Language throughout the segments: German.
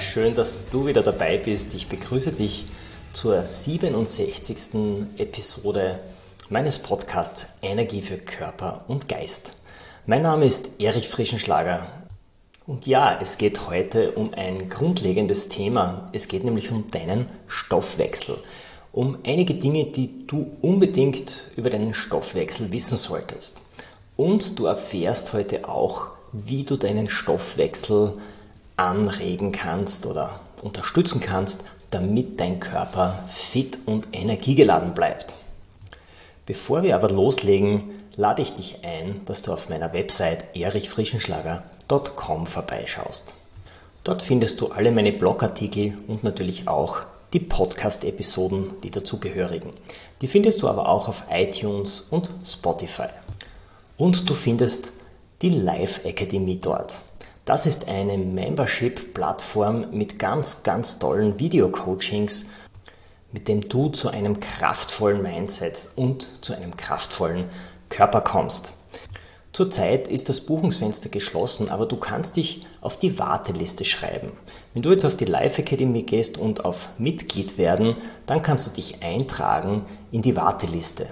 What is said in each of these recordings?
Schön, dass du wieder dabei bist. Ich begrüße dich zur 67. Episode meines Podcasts Energie für Körper und Geist. Mein Name ist Erich Frischenschlager und ja, es geht heute um ein grundlegendes Thema. Es geht nämlich um deinen Stoffwechsel. Um einige Dinge, die du unbedingt über deinen Stoffwechsel wissen solltest. Und du erfährst heute auch, wie du deinen Stoffwechsel anregen kannst oder unterstützen kannst, damit dein Körper fit und energiegeladen bleibt. Bevor wir aber loslegen, lade ich dich ein, dass du auf meiner Website erichfrischenschlager.com vorbeischaust. Dort findest du alle meine Blogartikel und natürlich auch die Podcast-Episoden, die dazugehörigen. Die findest du aber auch auf iTunes und Spotify. Und du findest die Live Academy dort. Das ist eine Membership-Plattform mit ganz, ganz tollen Video-Coachings, mit dem du zu einem kraftvollen Mindset und zu einem kraftvollen Körper kommst. Zurzeit ist das Buchungsfenster geschlossen, aber du kannst dich auf die Warteliste schreiben. Wenn du jetzt auf die Live Academy gehst und auf Mitglied werden, dann kannst du dich eintragen in die Warteliste.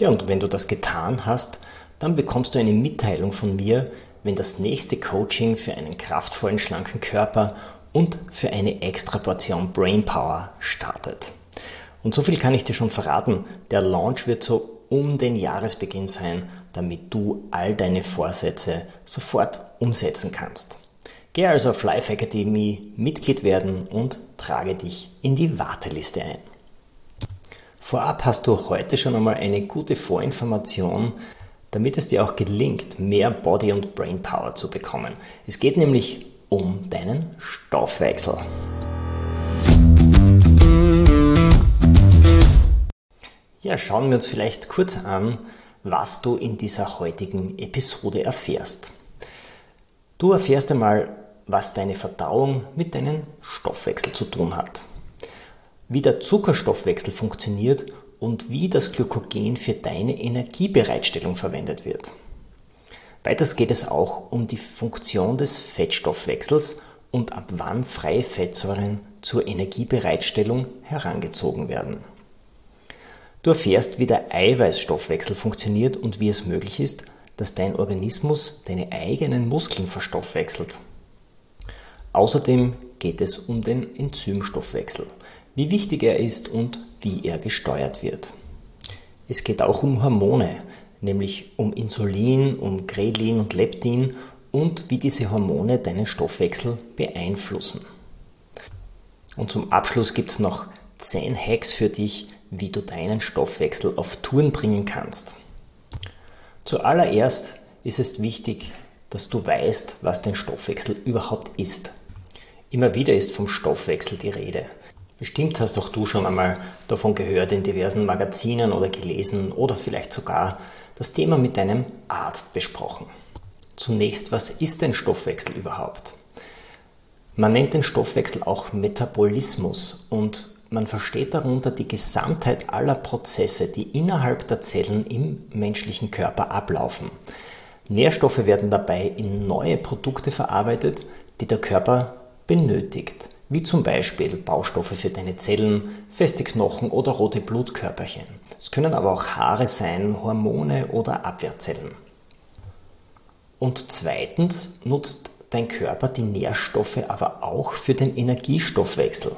Ja, und wenn du das getan hast, dann bekommst du eine Mitteilung von mir, wenn das nächste Coaching für einen kraftvollen, schlanken Körper und für eine extra Portion Brainpower startet. Und so viel kann ich dir schon verraten, der Launch wird so um den Jahresbeginn sein, damit du all deine Vorsätze sofort umsetzen kannst. Geh also auf Life Academy Mitglied werden und trage dich in die Warteliste ein. Vorab hast du heute schon einmal eine gute Vorinformation, damit es dir auch gelingt, mehr Body- und Brainpower zu bekommen. Es geht nämlich um deinen Stoffwechsel. Ja, schauen wir uns vielleicht kurz an, was du in dieser heutigen Episode erfährst. Du erfährst einmal, was deine Verdauung mit deinem Stoffwechsel zu tun hat, wie der Zuckerstoffwechsel funktioniert und wie das Glykogen für deine Energiebereitstellung verwendet wird. Weiters geht es auch um die Funktion des Fettstoffwechsels und ab wann freie Fettsäuren zur Energiebereitstellung herangezogen werden. Du erfährst, wie der Eiweißstoffwechsel funktioniert und wie es möglich ist, dass dein Organismus deine eigenen Muskeln verstoffwechselt. Außerdem geht es um den Enzymstoffwechsel, wie wichtig er ist und wie er gesteuert wird. Es geht auch um Hormone, nämlich um Insulin, um Grelin und Leptin und wie diese Hormone deinen Stoffwechsel beeinflussen. Und zum Abschluss gibt es noch 10 Hacks für dich, wie du deinen Stoffwechsel auf Touren bringen kannst. Zuallererst ist es wichtig, dass du weißt, was dein Stoffwechsel überhaupt ist. Immer wieder ist vom Stoffwechsel die Rede. Bestimmt hast auch du schon einmal davon gehört in diversen Magazinen oder gelesen oder vielleicht sogar das Thema mit deinem Arzt besprochen. Zunächst, was ist ein Stoffwechsel überhaupt? Man nennt den Stoffwechsel auch Metabolismus und man versteht darunter die Gesamtheit aller Prozesse, die innerhalb der Zellen im menschlichen Körper ablaufen. Nährstoffe werden dabei in neue Produkte verarbeitet, die der Körper benötigt wie zum Beispiel Baustoffe für deine Zellen, feste Knochen oder rote Blutkörperchen. Es können aber auch Haare sein, Hormone oder Abwehrzellen. Und zweitens nutzt dein Körper die Nährstoffe aber auch für den Energiestoffwechsel.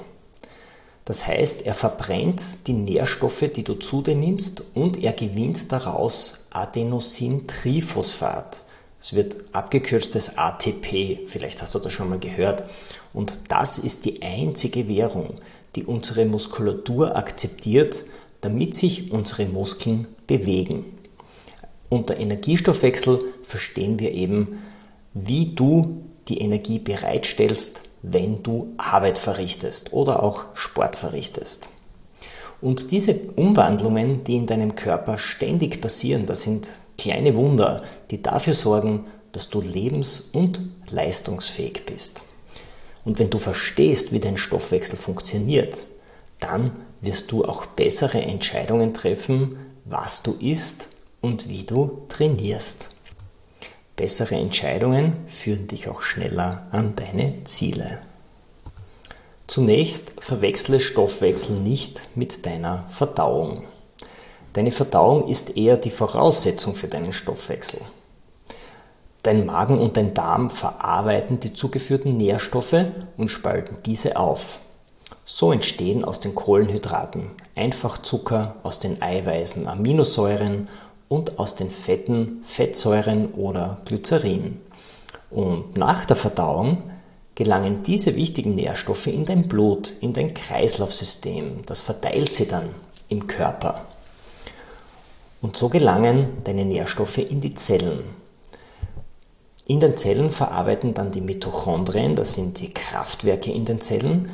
Das heißt, er verbrennt die Nährstoffe, die du zu dir nimmst und er gewinnt daraus Adenosintriphosphat. Es wird abgekürzt als ATP, vielleicht hast du das schon mal gehört. Und das ist die einzige Währung, die unsere Muskulatur akzeptiert, damit sich unsere Muskeln bewegen. Unter Energiestoffwechsel verstehen wir eben, wie du die Energie bereitstellst, wenn du Arbeit verrichtest oder auch Sport verrichtest. Und diese Umwandlungen, die in deinem Körper ständig passieren, das sind kleine Wunder, die dafür sorgen, dass du lebens- und leistungsfähig bist. Und wenn du verstehst, wie dein Stoffwechsel funktioniert, dann wirst du auch bessere Entscheidungen treffen, was du isst und wie du trainierst. Bessere Entscheidungen führen dich auch schneller an deine Ziele. Zunächst verwechsle Stoffwechsel nicht mit deiner Verdauung. Deine Verdauung ist eher die Voraussetzung für deinen Stoffwechsel. Dein Magen und dein Darm verarbeiten die zugeführten Nährstoffe und spalten diese auf. So entstehen aus den Kohlenhydraten Einfachzucker, aus den Eiweißen Aminosäuren und aus den Fetten Fettsäuren oder Glycerin. Und nach der Verdauung gelangen diese wichtigen Nährstoffe in dein Blut, in dein Kreislaufsystem. Das verteilt sie dann im Körper. Und so gelangen deine Nährstoffe in die Zellen. In den Zellen verarbeiten dann die Mitochondrien, das sind die Kraftwerke in den Zellen,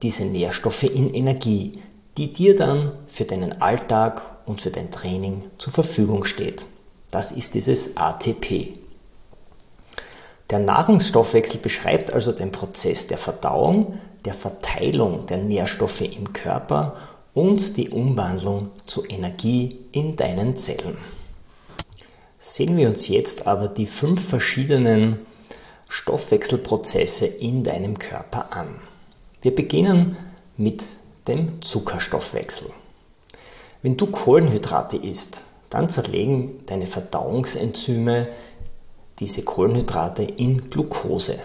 diese Nährstoffe in Energie, die dir dann für deinen Alltag und für dein Training zur Verfügung steht. Das ist dieses ATP. Der Nahrungsstoffwechsel beschreibt also den Prozess der Verdauung, der Verteilung der Nährstoffe im Körper und die Umwandlung zu Energie in deinen Zellen. Sehen wir uns jetzt aber die fünf verschiedenen Stoffwechselprozesse in deinem Körper an. Wir beginnen mit dem Zuckerstoffwechsel. Wenn du Kohlenhydrate isst, dann zerlegen deine Verdauungsenzyme diese Kohlenhydrate in Glucose.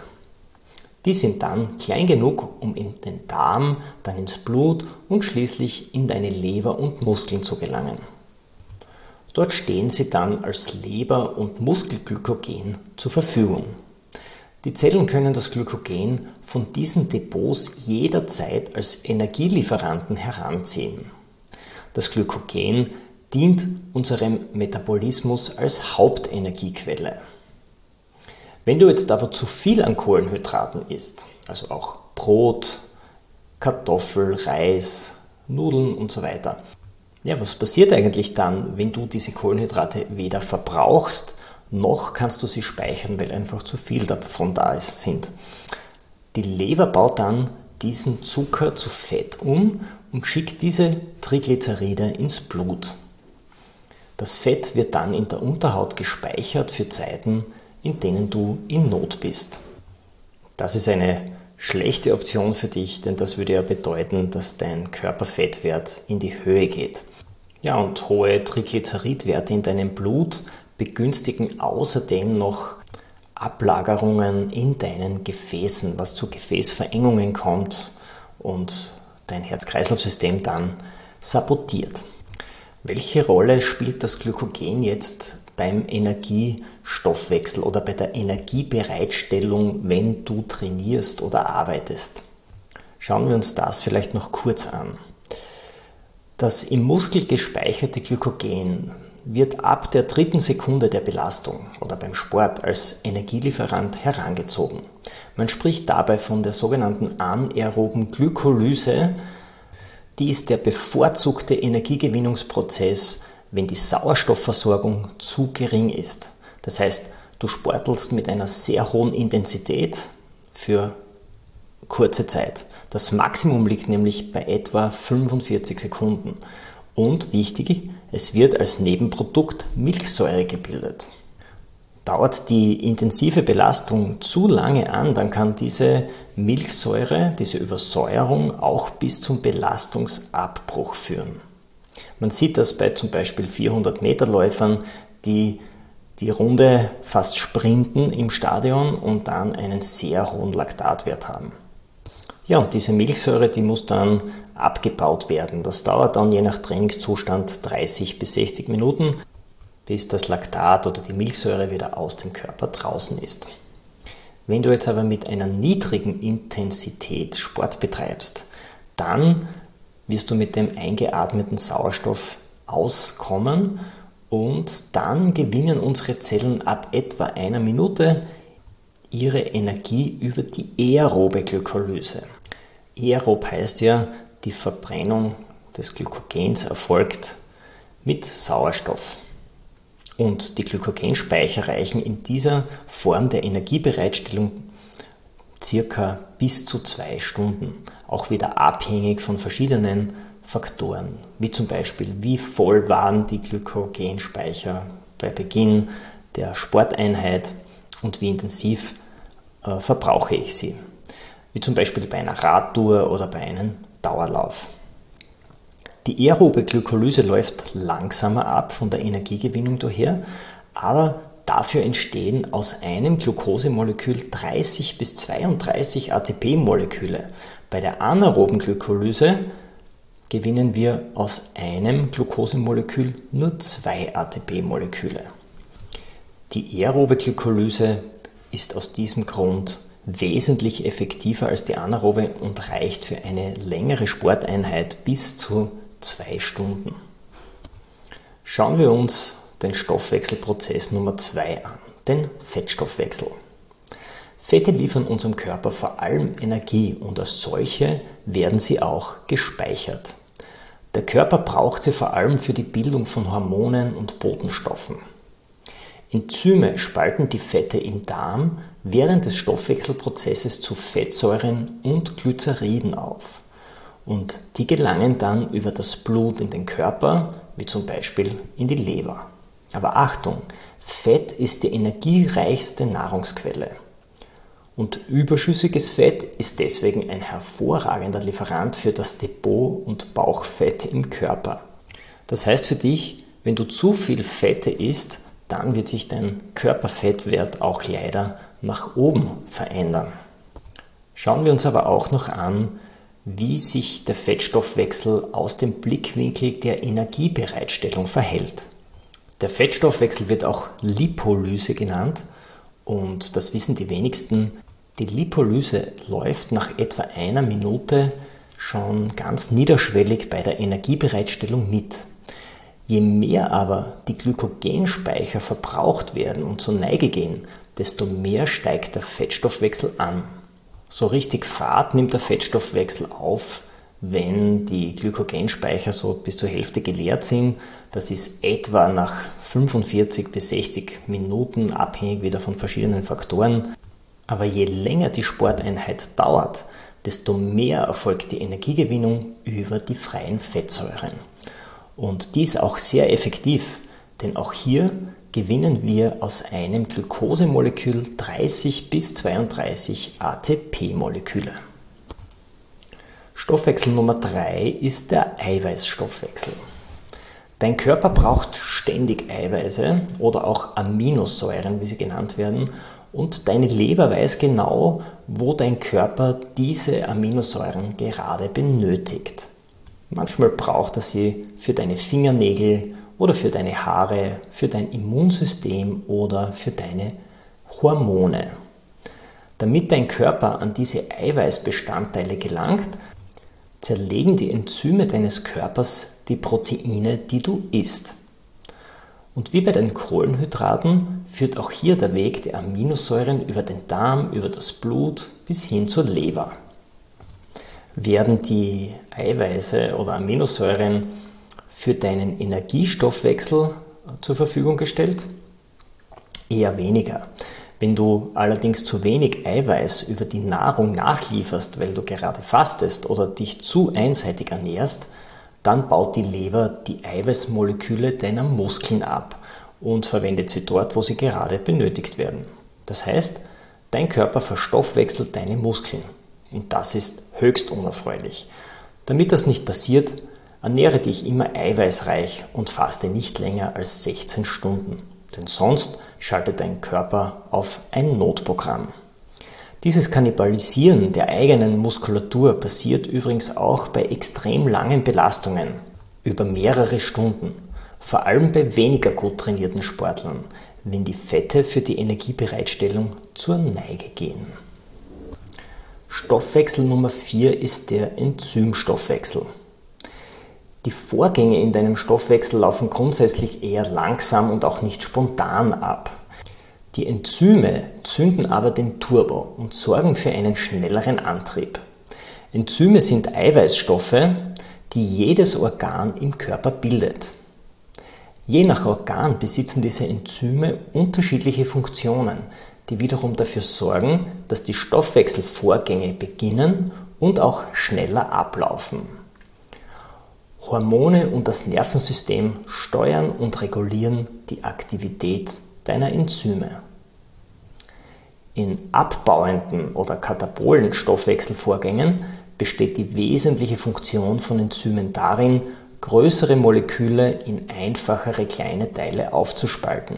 Die sind dann klein genug, um in den Darm, dann ins Blut und schließlich in deine Leber und Muskeln zu gelangen. Dort stehen sie dann als Leber- und Muskelglykogen zur Verfügung. Die Zellen können das Glykogen von diesen Depots jederzeit als Energielieferanten heranziehen. Das Glykogen dient unserem Metabolismus als Hauptenergiequelle. Wenn du jetzt aber zu viel an Kohlenhydraten isst, also auch Brot, Kartoffel, Reis, Nudeln und so weiter, ja, was passiert eigentlich dann, wenn du diese Kohlenhydrate weder verbrauchst, noch kannst du sie speichern, weil einfach zu viel davon da ist, sind? Die Leber baut dann diesen Zucker zu Fett um und schickt diese Triglyceride ins Blut. Das Fett wird dann in der Unterhaut gespeichert für Zeiten, in denen du in Not bist. Das ist eine schlechte Option für dich, denn das würde ja bedeuten, dass dein Körperfettwert in die Höhe geht. Ja, und hohe Triglyceridwerte in deinem Blut begünstigen außerdem noch Ablagerungen in deinen Gefäßen, was zu Gefäßverengungen kommt und dein Herz-Kreislauf-System dann sabotiert. Welche Rolle spielt das Glykogen jetzt beim Energiestoffwechsel oder bei der Energiebereitstellung, wenn du trainierst oder arbeitest? Schauen wir uns das vielleicht noch kurz an. Das im Muskel gespeicherte Glykogen wird ab der dritten Sekunde der Belastung oder beim Sport als Energielieferant herangezogen. Man spricht dabei von der sogenannten anaeroben Glykolyse, die ist der bevorzugte Energiegewinnungsprozess, wenn die Sauerstoffversorgung zu gering ist. Das heißt, du sportelst mit einer sehr hohen Intensität für kurze Zeit. Das Maximum liegt nämlich bei etwa 45 Sekunden. Und wichtig, es wird als Nebenprodukt Milchsäure gebildet. Dauert die intensive Belastung zu lange an, dann kann diese Milchsäure, diese Übersäuerung auch bis zum Belastungsabbruch führen. Man sieht das bei zum Beispiel 400 Meter Läufern, die die Runde fast sprinten im Stadion und dann einen sehr hohen Laktatwert haben. Ja, und diese Milchsäure, die muss dann abgebaut werden. Das dauert dann je nach Trainingszustand 30 bis 60 Minuten bis das Laktat oder die Milchsäure wieder aus dem Körper draußen ist. Wenn du jetzt aber mit einer niedrigen Intensität Sport betreibst, dann wirst du mit dem eingeatmeten Sauerstoff auskommen Und dann gewinnen unsere Zellen ab etwa einer Minute ihre Energie über die aerobe Glykolyse. Aerob heißt ja, die Verbrennung des Glykogens erfolgt mit Sauerstoff. Und die Glykogenspeicher reichen in dieser Form der Energiebereitstellung circa bis zu zwei Stunden, auch wieder abhängig von verschiedenen Faktoren, wie zum Beispiel wie voll waren die Glykogenspeicher bei Beginn der Sporteinheit und wie intensiv äh, verbrauche ich sie, wie zum Beispiel bei einer Radtour oder bei einem Dauerlauf. Die aerobe Glykolyse läuft langsamer ab von der Energiegewinnung daher, aber dafür entstehen aus einem Glukosemolekül 30 bis 32 ATP-Moleküle. Bei der anaeroben Glykolyse gewinnen wir aus einem Glukosemolekül nur zwei ATP-Moleküle. Die aerobe Glykolyse ist aus diesem Grund wesentlich effektiver als die anaerobe und reicht für eine längere Sporteinheit bis zu zwei Stunden. Schauen wir uns den Stoffwechselprozess Nummer 2 an, den Fettstoffwechsel. Fette liefern unserem Körper vor allem Energie und als solche werden sie auch gespeichert. Der Körper braucht sie vor allem für die Bildung von Hormonen und Botenstoffen. Enzyme spalten die Fette im Darm während des Stoffwechselprozesses zu Fettsäuren und Glyceriden auf und die gelangen dann über das Blut in den Körper, wie zum Beispiel in die Leber. Aber Achtung, Fett ist die energiereichste Nahrungsquelle. Und überschüssiges Fett ist deswegen ein hervorragender Lieferant für das Depot und Bauchfett im Körper. Das heißt für dich, wenn du zu viel Fette isst, dann wird sich dein Körperfettwert auch leider nach oben verändern. Schauen wir uns aber auch noch an, wie sich der Fettstoffwechsel aus dem Blickwinkel der Energiebereitstellung verhält. Der Fettstoffwechsel wird auch Lipolyse genannt und das wissen die wenigsten. Die Lipolyse läuft nach etwa einer Minute schon ganz niederschwellig bei der Energiebereitstellung mit. Je mehr aber die Glykogenspeicher verbraucht werden und zur Neige gehen, desto mehr steigt der Fettstoffwechsel an. So richtig Fahrt nimmt der Fettstoffwechsel auf, wenn die Glykogenspeicher so bis zur Hälfte geleert sind. Das ist etwa nach 45 bis 60 Minuten, abhängig wieder von verschiedenen Faktoren. Aber je länger die Sporteinheit dauert, desto mehr erfolgt die Energiegewinnung über die freien Fettsäuren. Und dies auch sehr effektiv, denn auch hier gewinnen wir aus einem Glukosemolekül 30 bis 32 ATP-Moleküle. Stoffwechsel Nummer 3 ist der Eiweißstoffwechsel. Dein Körper braucht ständig Eiweiße oder auch Aminosäuren, wie sie genannt werden, und deine Leber weiß genau, wo dein Körper diese Aminosäuren gerade benötigt. Manchmal braucht er sie für deine Fingernägel oder für deine Haare, für dein Immunsystem oder für deine Hormone. Damit dein Körper an diese Eiweißbestandteile gelangt, zerlegen die Enzyme deines Körpers die Proteine, die du isst. Und wie bei den Kohlenhydraten führt auch hier der Weg der Aminosäuren über den Darm, über das Blut bis hin zur Leber. Werden die Eiweiße oder Aminosäuren für deinen Energiestoffwechsel zur Verfügung gestellt? Eher weniger. Wenn du allerdings zu wenig Eiweiß über die Nahrung nachlieferst, weil du gerade fastest oder dich zu einseitig ernährst, dann baut die Leber die Eiweißmoleküle deiner Muskeln ab und verwendet sie dort, wo sie gerade benötigt werden. Das heißt, dein Körper verstoffwechselt deine Muskeln und das ist höchst unerfreulich. Damit das nicht passiert, Ernähre dich immer eiweißreich und faste nicht länger als 16 Stunden, denn sonst schaltet dein Körper auf ein Notprogramm. Dieses Kannibalisieren der eigenen Muskulatur passiert übrigens auch bei extrem langen Belastungen über mehrere Stunden, vor allem bei weniger gut trainierten Sportlern, wenn die Fette für die Energiebereitstellung zur Neige gehen. Stoffwechsel Nummer 4 ist der Enzymstoffwechsel. Die Vorgänge in deinem Stoffwechsel laufen grundsätzlich eher langsam und auch nicht spontan ab. Die Enzyme zünden aber den Turbo und sorgen für einen schnelleren Antrieb. Enzyme sind Eiweißstoffe, die jedes Organ im Körper bildet. Je nach Organ besitzen diese Enzyme unterschiedliche Funktionen, die wiederum dafür sorgen, dass die Stoffwechselvorgänge beginnen und auch schneller ablaufen. Hormone und das Nervensystem steuern und regulieren die Aktivität deiner Enzyme. In abbauenden oder katabolen Stoffwechselvorgängen besteht die wesentliche Funktion von Enzymen darin, größere Moleküle in einfachere kleine Teile aufzuspalten.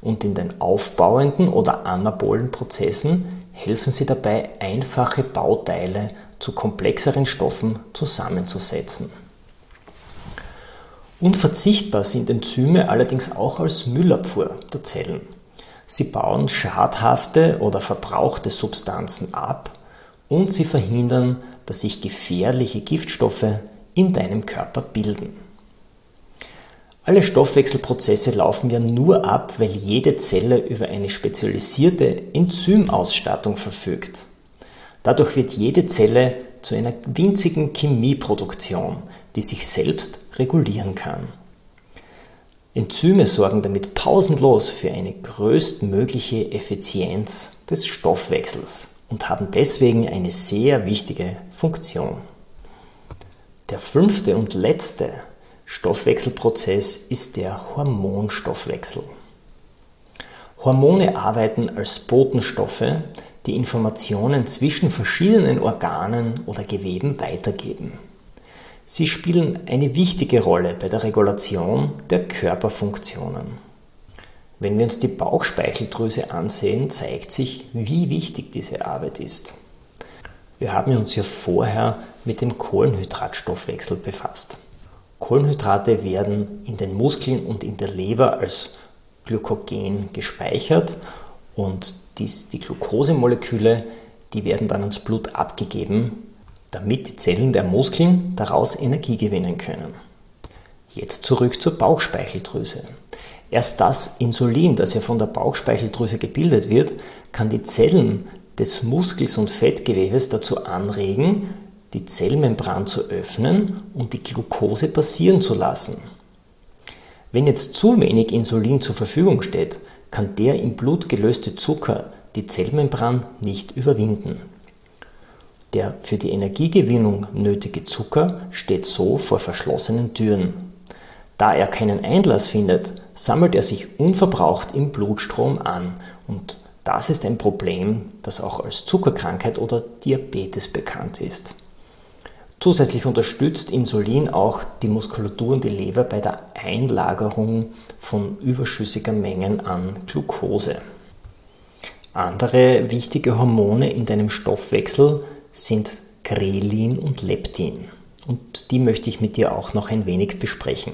Und in den aufbauenden oder anabolen Prozessen helfen sie dabei, einfache Bauteile zu komplexeren Stoffen zusammenzusetzen. Unverzichtbar sind Enzyme allerdings auch als Müllabfuhr der Zellen. Sie bauen schadhafte oder verbrauchte Substanzen ab und sie verhindern, dass sich gefährliche Giftstoffe in deinem Körper bilden. Alle Stoffwechselprozesse laufen ja nur ab, weil jede Zelle über eine spezialisierte Enzymausstattung verfügt. Dadurch wird jede Zelle zu einer winzigen Chemieproduktion, die sich selbst regulieren kann. Enzyme sorgen damit pausenlos für eine größtmögliche Effizienz des Stoffwechsels und haben deswegen eine sehr wichtige Funktion. Der fünfte und letzte Stoffwechselprozess ist der Hormonstoffwechsel. Hormone arbeiten als Botenstoffe, die Informationen zwischen verschiedenen Organen oder Geweben weitergeben. Sie spielen eine wichtige Rolle bei der Regulation der Körperfunktionen. Wenn wir uns die Bauchspeicheldrüse ansehen, zeigt sich, wie wichtig diese Arbeit ist. Wir haben uns ja vorher mit dem Kohlenhydratstoffwechsel befasst. Kohlenhydrate werden in den Muskeln und in der Leber als Glykogen gespeichert und dies, die Glukosemoleküle, die werden dann ans Blut abgegeben damit die Zellen der Muskeln daraus Energie gewinnen können. Jetzt zurück zur Bauchspeicheldrüse. Erst das Insulin, das ja von der Bauchspeicheldrüse gebildet wird, kann die Zellen des Muskels und Fettgewebes dazu anregen, die Zellmembran zu öffnen und die Glucose passieren zu lassen. Wenn jetzt zu wenig Insulin zur Verfügung steht, kann der im Blut gelöste Zucker die Zellmembran nicht überwinden. Der für die Energiegewinnung nötige Zucker steht so vor verschlossenen Türen. Da er keinen Einlass findet, sammelt er sich unverbraucht im Blutstrom an und das ist ein Problem, das auch als Zuckerkrankheit oder Diabetes bekannt ist. Zusätzlich unterstützt Insulin auch die Muskulatur und die Leber bei der Einlagerung von überschüssiger Mengen an Glucose. Andere wichtige Hormone in deinem Stoffwechsel sind Grelin und Leptin. Und die möchte ich mit dir auch noch ein wenig besprechen.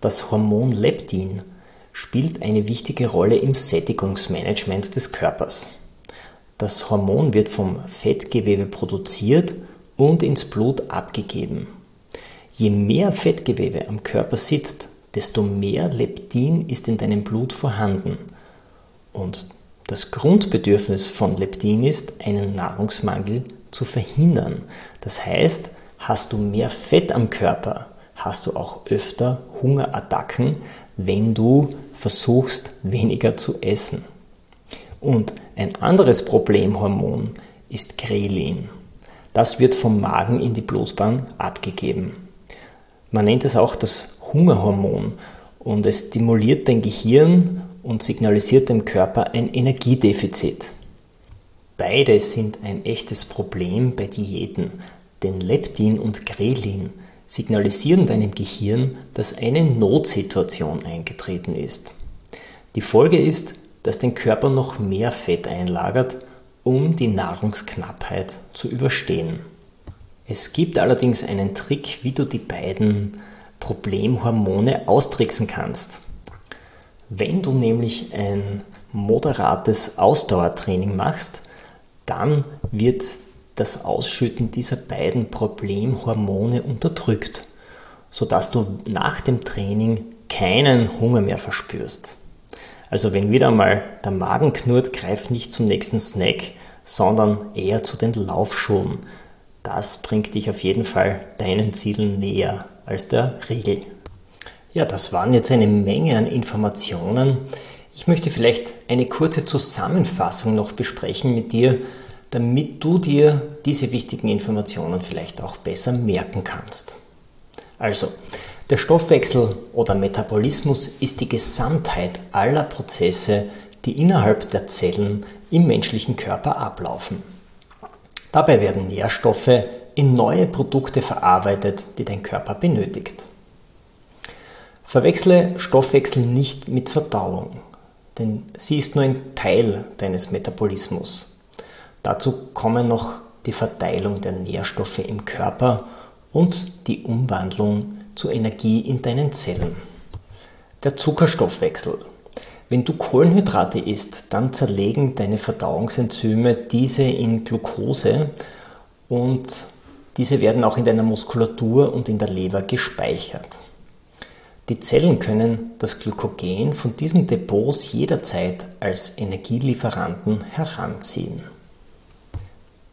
Das Hormon Leptin spielt eine wichtige Rolle im Sättigungsmanagement des Körpers. Das Hormon wird vom Fettgewebe produziert und ins Blut abgegeben. Je mehr Fettgewebe am Körper sitzt, desto mehr Leptin ist in deinem Blut vorhanden. Und das Grundbedürfnis von Leptin ist, einen Nahrungsmangel zu verhindern. Das heißt, hast du mehr Fett am Körper, hast du auch öfter Hungerattacken, wenn du versuchst, weniger zu essen. Und ein anderes Problemhormon ist Grelin. Das wird vom Magen in die Blutbahn abgegeben. Man nennt es auch das Hungerhormon und es stimuliert dein Gehirn und signalisiert dem Körper ein Energiedefizit. Beide sind ein echtes Problem bei Diäten, denn Leptin und Grelin signalisieren deinem Gehirn, dass eine Notsituation eingetreten ist. Die Folge ist, dass dein Körper noch mehr Fett einlagert, um die Nahrungsknappheit zu überstehen. Es gibt allerdings einen Trick, wie du die beiden Problemhormone austricksen kannst. Wenn du nämlich ein moderates Ausdauertraining machst, dann wird das Ausschütten dieser beiden Problemhormone unterdrückt sodass du nach dem Training keinen Hunger mehr verspürst. Also wenn wieder mal der Magen knurrt, greif nicht zum nächsten Snack, sondern eher zu den Laufschuhen. Das bringt dich auf jeden Fall deinen Zielen näher als der Regel. Ja, das waren jetzt eine Menge an Informationen. Ich möchte vielleicht eine kurze Zusammenfassung noch besprechen mit dir, damit du dir diese wichtigen Informationen vielleicht auch besser merken kannst. Also, der Stoffwechsel oder Metabolismus ist die Gesamtheit aller Prozesse, die innerhalb der Zellen im menschlichen Körper ablaufen. Dabei werden Nährstoffe in neue Produkte verarbeitet, die dein Körper benötigt. Verwechsle Stoffwechsel nicht mit Verdauung, denn sie ist nur ein Teil deines Metabolismus. Dazu kommen noch die Verteilung der Nährstoffe im Körper und die Umwandlung zu Energie in deinen Zellen. Der Zuckerstoffwechsel. Wenn du Kohlenhydrate isst, dann zerlegen deine Verdauungsenzyme diese in Glucose und diese werden auch in deiner Muskulatur und in der Leber gespeichert. Die Zellen können das Glykogen von diesen Depots jederzeit als Energielieferanten heranziehen.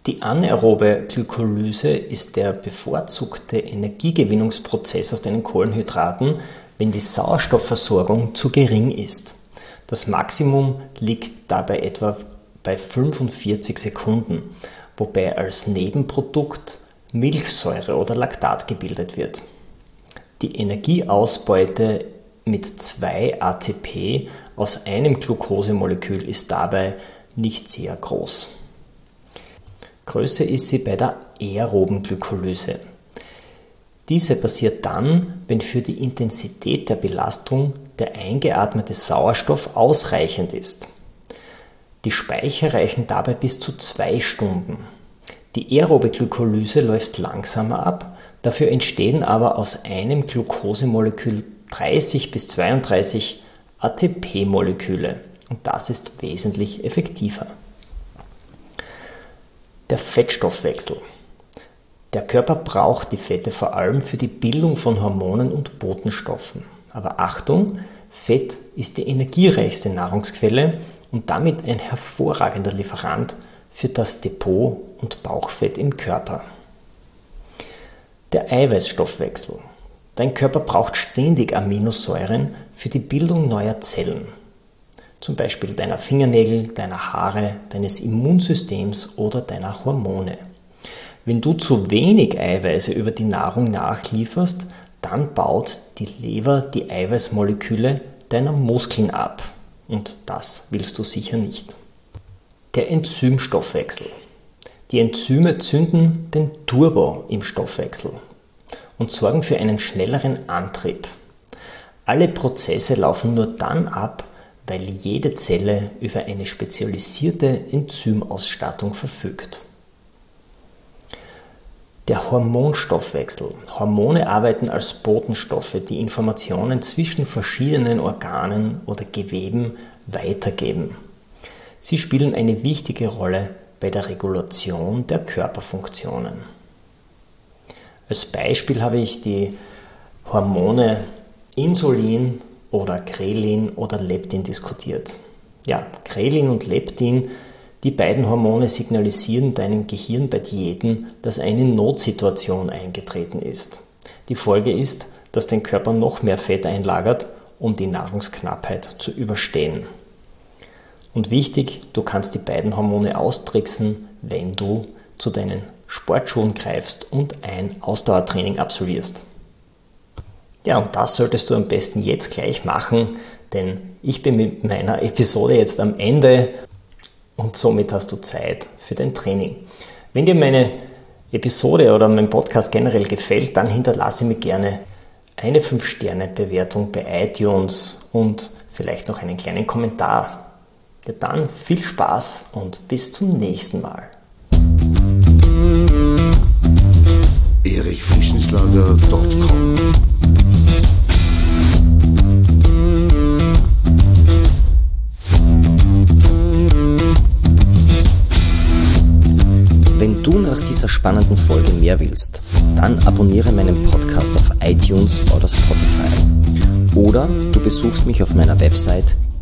Die anaerobe Glykolyse ist der bevorzugte Energiegewinnungsprozess aus den Kohlenhydraten, wenn die Sauerstoffversorgung zu gering ist. Das Maximum liegt dabei etwa bei 45 Sekunden, wobei als Nebenprodukt Milchsäure oder Laktat gebildet wird. Die Energieausbeute mit 2 ATP aus einem Glukosemolekül ist dabei nicht sehr groß. Größer ist sie bei der aeroben Glykolyse. Diese passiert dann, wenn für die Intensität der Belastung der eingeatmete Sauerstoff ausreichend ist. Die Speicher reichen dabei bis zu zwei Stunden. Die aerobe Glykolyse läuft langsamer ab, dafür entstehen aber aus einem Glukosemolekül 30 bis 32 ATP-Moleküle und das ist wesentlich effektiver. Der Fettstoffwechsel. Der Körper braucht die Fette vor allem für die Bildung von Hormonen und Botenstoffen. Aber Achtung, Fett ist die energiereichste Nahrungsquelle und damit ein hervorragender Lieferant für das Depot und Bauchfett im Körper. Der Eiweißstoffwechsel. Dein Körper braucht ständig Aminosäuren für die Bildung neuer Zellen zum Beispiel deiner Fingernägel, deiner Haare, deines Immunsystems oder deiner Hormone. Wenn du zu wenig Eiweiße über die Nahrung nachlieferst, dann baut die Leber die Eiweißmoleküle deiner Muskeln ab. Und das willst du sicher nicht. Der Enzymstoffwechsel. Die Enzyme zünden den Turbo im Stoffwechsel und sorgen für einen schnelleren Antrieb. Alle Prozesse laufen nur dann ab, weil jede Zelle über eine spezialisierte Enzymausstattung verfügt. Der Hormonstoffwechsel. Hormone arbeiten als Botenstoffe, die Informationen zwischen verschiedenen Organen oder Geweben weitergeben. Sie spielen eine wichtige Rolle bei der Regulation der Körperfunktionen. Als Beispiel habe ich die Hormone Insulin, oder Grelin oder Leptin diskutiert. Ja, Grelin und Leptin, die beiden Hormone signalisieren deinem Gehirn bei Diäten, dass eine Notsituation eingetreten ist. Die Folge ist, dass dein Körper noch mehr Fett einlagert, um die Nahrungsknappheit zu überstehen. Und wichtig, du kannst die beiden Hormone austricksen, wenn du zu deinen Sportschuhen greifst und ein Ausdauertraining absolvierst. Ja, und das solltest du am besten jetzt gleich machen, denn ich bin mit meiner Episode jetzt am Ende und somit hast du Zeit für dein Training. Wenn dir meine Episode oder mein Podcast generell gefällt, dann hinterlasse mir gerne eine 5-Sterne-Bewertung bei iTunes und vielleicht noch einen kleinen Kommentar. Ja, dann viel Spaß und bis zum nächsten Mal. erichfrischenschlager.com spannenden Folge mehr willst, dann abonniere meinen Podcast auf iTunes oder Spotify. Oder du besuchst mich auf meiner Website